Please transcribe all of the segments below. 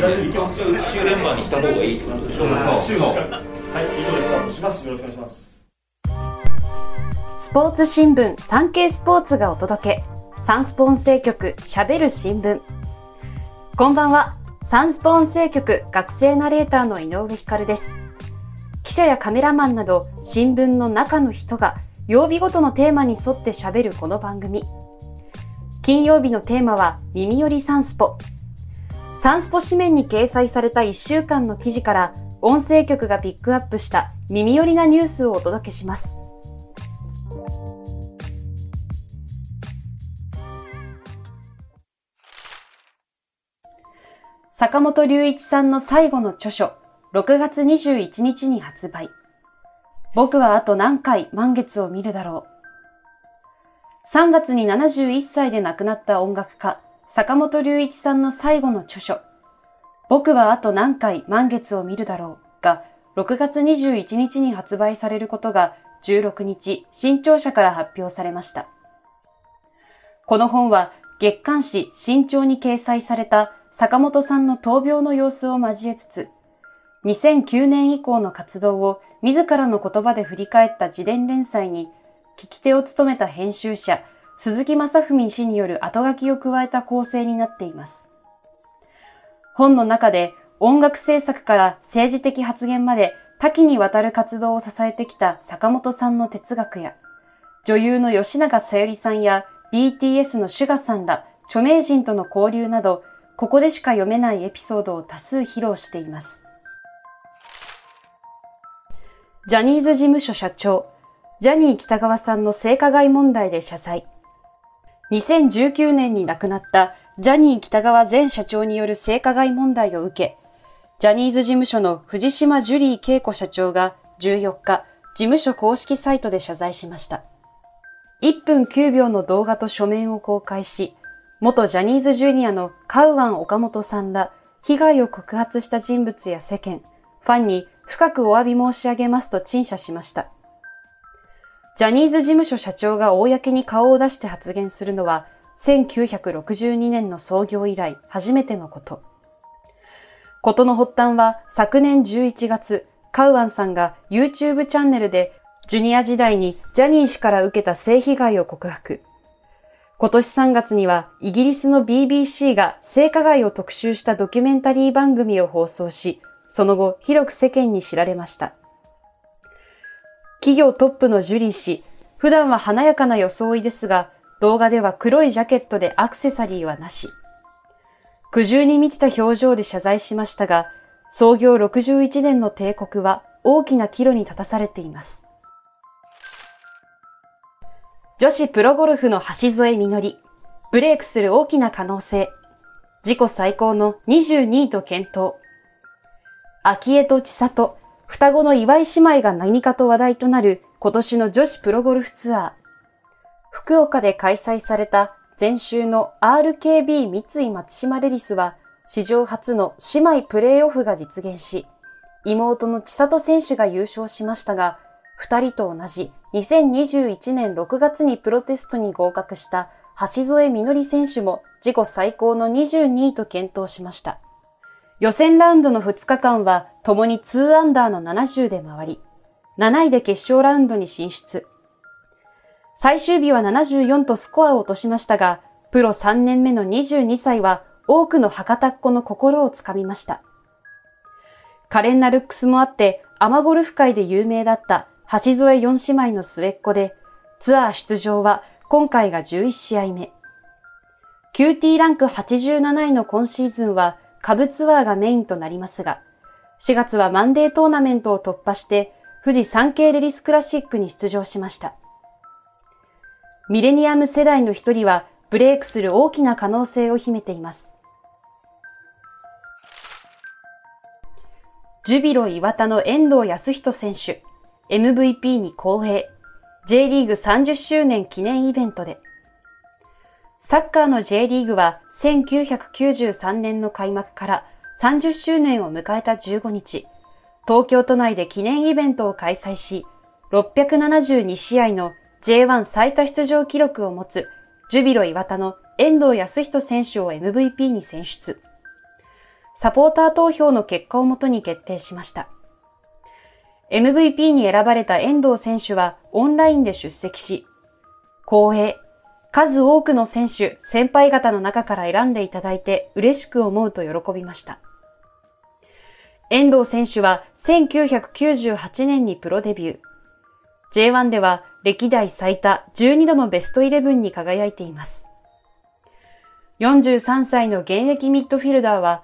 週連番にした方がいいってことでしょはいそうそうはい以上でスタートしますよろしくお願いしますスポーツ新聞サンケイスポーツがお届け。サンスポ音声局喋る新聞。こんばんは。サンスポ音声局学生ナレーターの井上光です。記者やカメラマンなど新聞の中の人が曜日ごとのテーマに沿って喋るこの番組。金曜日のテーマは耳寄りサンスポ。サンスポ紙面に掲載された1週間の記事から音声局がピックアップした耳寄りなニュースをお届けします。坂本龍一さんの最後の著書、6月21日に発売。僕はあと何回満月を見るだろう。3月に71歳で亡くなった音楽家、坂本龍一さんの最後の著書、僕はあと何回満月を見るだろうが、6月21日に発売されることが16日、新潮社から発表されました。この本は月刊誌新潮に掲載された坂本さんの闘病の様子を交えつつ、2009年以降の活動を自らの言葉で振り返った自伝連載に、聞き手を務めた編集者、鈴木正文氏による後書きを加えた構成になっています。本の中で音楽制作から政治的発言まで多岐にわたる活動を支えてきた坂本さんの哲学や、女優の吉永小百合さんや BTS のシュガさんら著名人との交流など、ここでしか読めないエピソードを多数披露しています。ジャニーズ事務所社長、ジャニー北川さんの性加害問題で謝罪。2019年に亡くなったジャニー北川前社長による性加害問題を受け、ジャニーズ事務所の藤島ジュリー恵子社長が14日、事務所公式サイトで謝罪しました。1分9秒の動画と書面を公開し、元ジャニーズジュニアのカウアン岡本さんら被害を告発した人物や世間、ファンに深くお詫び申し上げますと陳謝しました。ジャニーズ事務所社長が公に顔を出して発言するのは1962年の創業以来初めてのこと。ことの発端は昨年11月、カウアンさんが YouTube チャンネルでジュニア時代にジャニー氏から受けた性被害を告白。今年3月にはイギリスの BBC が性加害を特集したドキュメンタリー番組を放送し、その後広く世間に知られました。企業トップのジュリー氏、普段は華やかな装いですが、動画では黒いジャケットでアクセサリーはなし。苦渋に満ちた表情で謝罪しましたが、創業61年の帝国は大きな岐路に立たされています。女子プロゴルフの橋添みのり、ブレイクする大きな可能性、自己最高の22位と検討。秋江と千里、双子の岩井姉妹が何かと話題となる今年の女子プロゴルフツアー。福岡で開催された前週の RKB 三井松島レディスは史上初の姉妹プレーオフが実現し、妹の千里選手が優勝しましたが、二人と同じ2021年6月にプロテストに合格した橋添みのり選手も自己最高の22位と検討しました。予選ラウンドの2日間は共に2アンダーの70で回り、7位で決勝ラウンドに進出。最終日は74とスコアを落としましたが、プロ3年目の22歳は多くの博多っ子の心をつかみました。可憐なルックスもあって、アマゴルフ界で有名だった橋添4姉妹の末っ子で、ツアー出場は今回が11試合目。QT ランク87位の今シーズンは下部ツアーがメインとなりますが、4月はマンデートーナメントを突破して、富士山系レディスクラシックに出場しました。ミレニアム世代の一人はブレイクする大きな可能性を秘めています。ジュビロ岩田の遠藤康人選手、MVP に公平、J リーグ30周年記念イベントで、サッカーの J リーグは1993年の開幕から30周年を迎えた15日、東京都内で記念イベントを開催し、672試合の J1 最多出場記録を持つジュビロ岩田の遠藤康人選手を MVP に選出。サポーター投票の結果をもとに決定しました。MVP に選ばれた遠藤選手はオンラインで出席し、光栄、数多くの選手、先輩方の中から選んでいただいて嬉しく思うと喜びました。遠藤選手は1998年にプロデビュー。J1 では歴代最多12度のベストイレブンに輝いています。43歳の現役ミッドフィルダーは、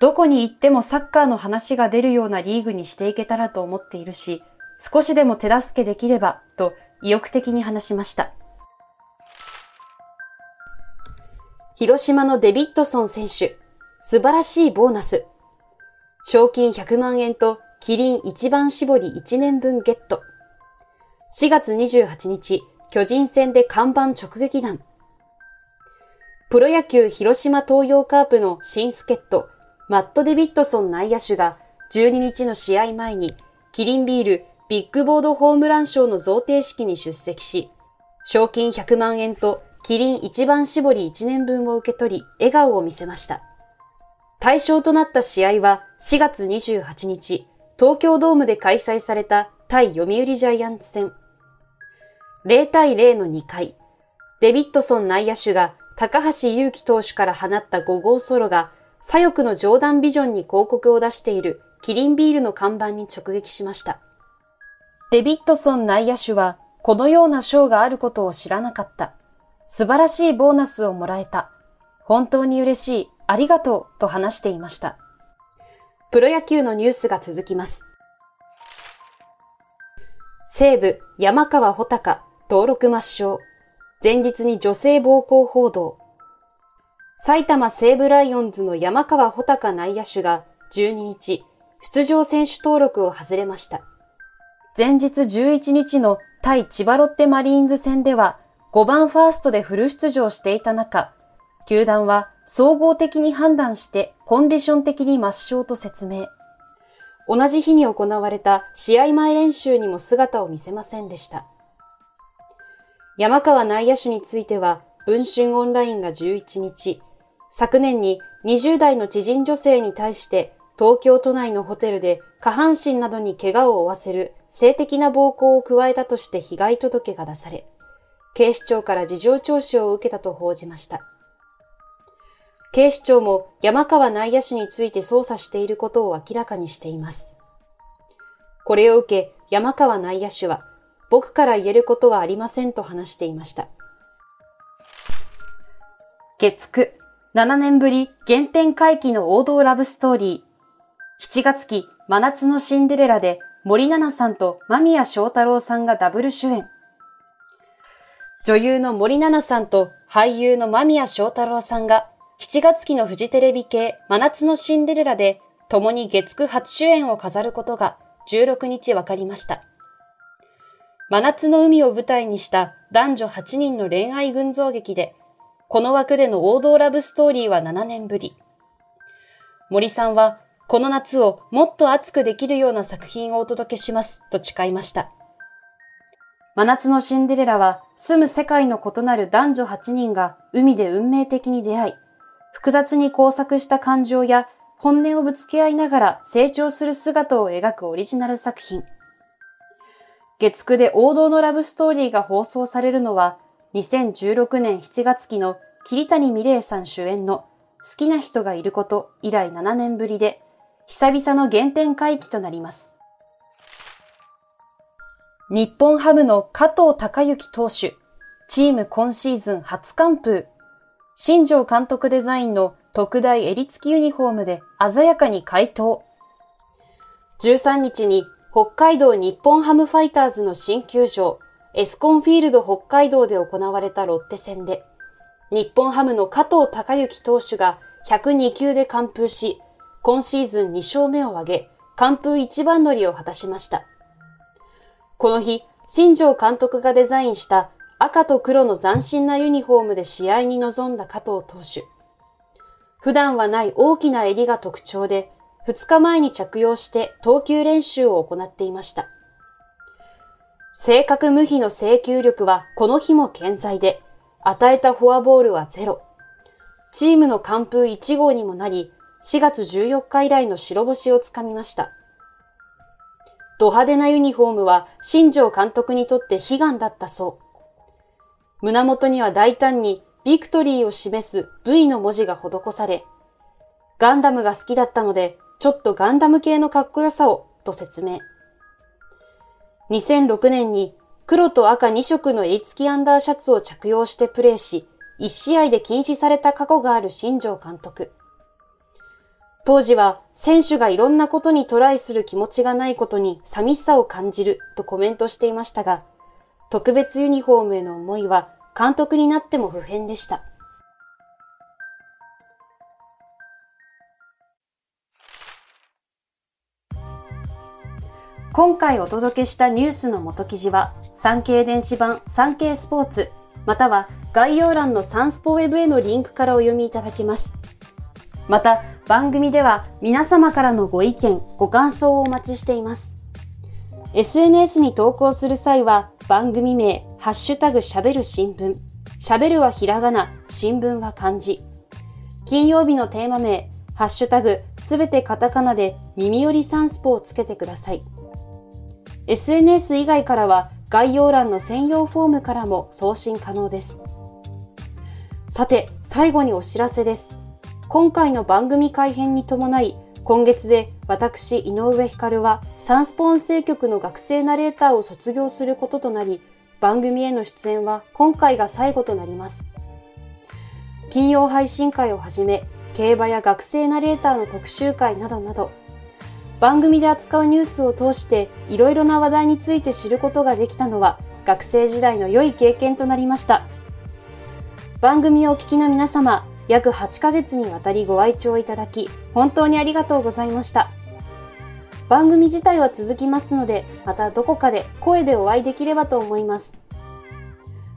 どこに行ってもサッカーの話が出るようなリーグにしていけたらと思っているし、少しでも手助けできれば、と意欲的に話しました。広島のデビッドソン選手、素晴らしいボーナス。賞金100万円とキリン一番搾り1年分ゲット。4月28日、巨人戦で看板直撃弾。プロ野球広島東洋カープの新助っ人、マット・デビッドソン内野手が12日の試合前にキリンビールビッグボードホームラン賞の贈呈式に出席し、賞金100万円とキリン一番搾り1年分を受け取り、笑顔を見せました。対象となった試合は4月28日、東京ドームで開催された対読売ジャイアンツ戦。0対0の2回、デビッドソン内野手が高橋祐希投手から放った5号ソロが左翼のジョーダンビジョンに広告を出しているキリンビールの看板に直撃しました。デビッドソン内野手はこのような賞があることを知らなかった。素晴らしいボーナスをもらえた。本当に嬉しい。ありがとうと話していました。プロ野球のニュースが続きます。西武山川穂高登録抹消。前日に女性暴行報道。埼玉西武ライオンズの山川穂高内野手が12日、出場選手登録を外れました。前日11日の対千葉ロッテマリーンズ戦では5番ファーストでフル出場していた中、球団は総合的に判断してコンディション的に抹消と説明。同じ日に行われた試合前練習にも姿を見せませんでした。山川内野手については、文春オンラインが11日、昨年に20代の知人女性に対して東京都内のホテルで下半身などに怪我を負わせる性的な暴行を加えたとして被害届が出され、警視庁から事情聴取を受けたと報じました。警視庁も山川内野手について捜査していることを明らかにしています。これを受け、山川内野手は僕から言えることはありませんと話していました。月9、7年ぶり原点回帰の王道ラブストーリー。7月期真夏のシンデレラで森七菜さんと間宮祥太郎さんがダブル主演。女優の森七菜さんと俳優の間宮祥太郎さんが7月期のフジテレビ系真夏のシンデレラで共に月9初主演を飾ることが16日分かりました。真夏の海を舞台にした男女8人の恋愛群像劇で、この枠での王道ラブストーリーは7年ぶり。森さんは、この夏をもっと熱くできるような作品をお届けしますと誓いました。真夏のシンデレラは、住む世界の異なる男女8人が海で運命的に出会い、複雑に交錯した感情や本音をぶつけ合いながら成長する姿を描くオリジナル作品。月9で王道のラブストーリーが放送されるのは、2016年7月期の桐谷美玲さん主演の好きな人がいること以来7年ぶりで、久々の原点回帰となります。日本ハムの加藤隆之投手、チーム今シーズン初完封。新庄監督デザインの特大襟付きユニフォームで鮮やかに回答。13日に北海道日本ハムファイターズの新球場、エスコンフィールド北海道で行われたロッテ戦で、日本ハムの加藤隆之投手が102球で完封し、今シーズン2勝目を挙げ、完封一番乗りを果たしました。この日、新庄監督がデザインした赤と黒の斬新なユニフォームで試合に臨んだ加藤投手。普段はない大きな襟が特徴で、2日前に着用して投球練習を行っていました。正確無比の制球力はこの日も健在で、与えたフォアボールはゼロ。チームの完封1号にもなり、4月14日以来の白星をつかみました。ド派手なユニフォームは新庄監督にとって悲願だったそう。胸元には大胆にビクトリーを示す V の文字が施され、ガンダムが好きだったので、ちょっとガンダム系のかっこよさを、と説明。2006年に黒と赤2色の襟付きアンダーシャツを着用してプレーし、1試合で禁止された過去がある新庄監督。当時は選手がいろんなことにトライする気持ちがないことに寂しさを感じるとコメントしていましたが、特別ユニフォームへの思いは監督になっても不変でした。今回お届けしたニュースの元記事は、産経電子版産経スポーツ、または概要欄のサンスポウェブへのリンクからお読みいただけます。また、番組では皆様からのご意見、ご感想をお待ちしています。SNS に投稿する際は番組名、ハッシュタグ喋る新聞、喋るはひらがな、新聞は漢字。金曜日のテーマ名、ハッシュタグすべてカタカナで耳よりサンスポをつけてください。SNS 以外からは概要欄の専用フォームからも送信可能です。さて、最後にお知らせです。今回の番組改編に伴い、今月で私、井上光はサンスポ音声局の学生ナレーターを卒業することとなり、番組への出演は今回が最後となります。金曜配信会をはじめ、競馬や学生ナレーターの特集会などなど、番組で扱うニュースを通していろいろな話題について知ることができたのは学生時代の良い経験となりました。番組をお聞きの皆様、約8ヶ月にわたりご愛聴いただき、本当にありがとうございました。番組自体は続きますので、またどこかで声でお会いできればと思います。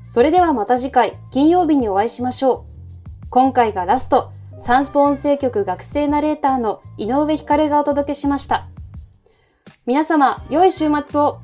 それではまた次回、金曜日にお会いしましょう。今回がラスト、サンスポ音声局学生ナレーターの井上光がお届けしました。皆様、良い週末を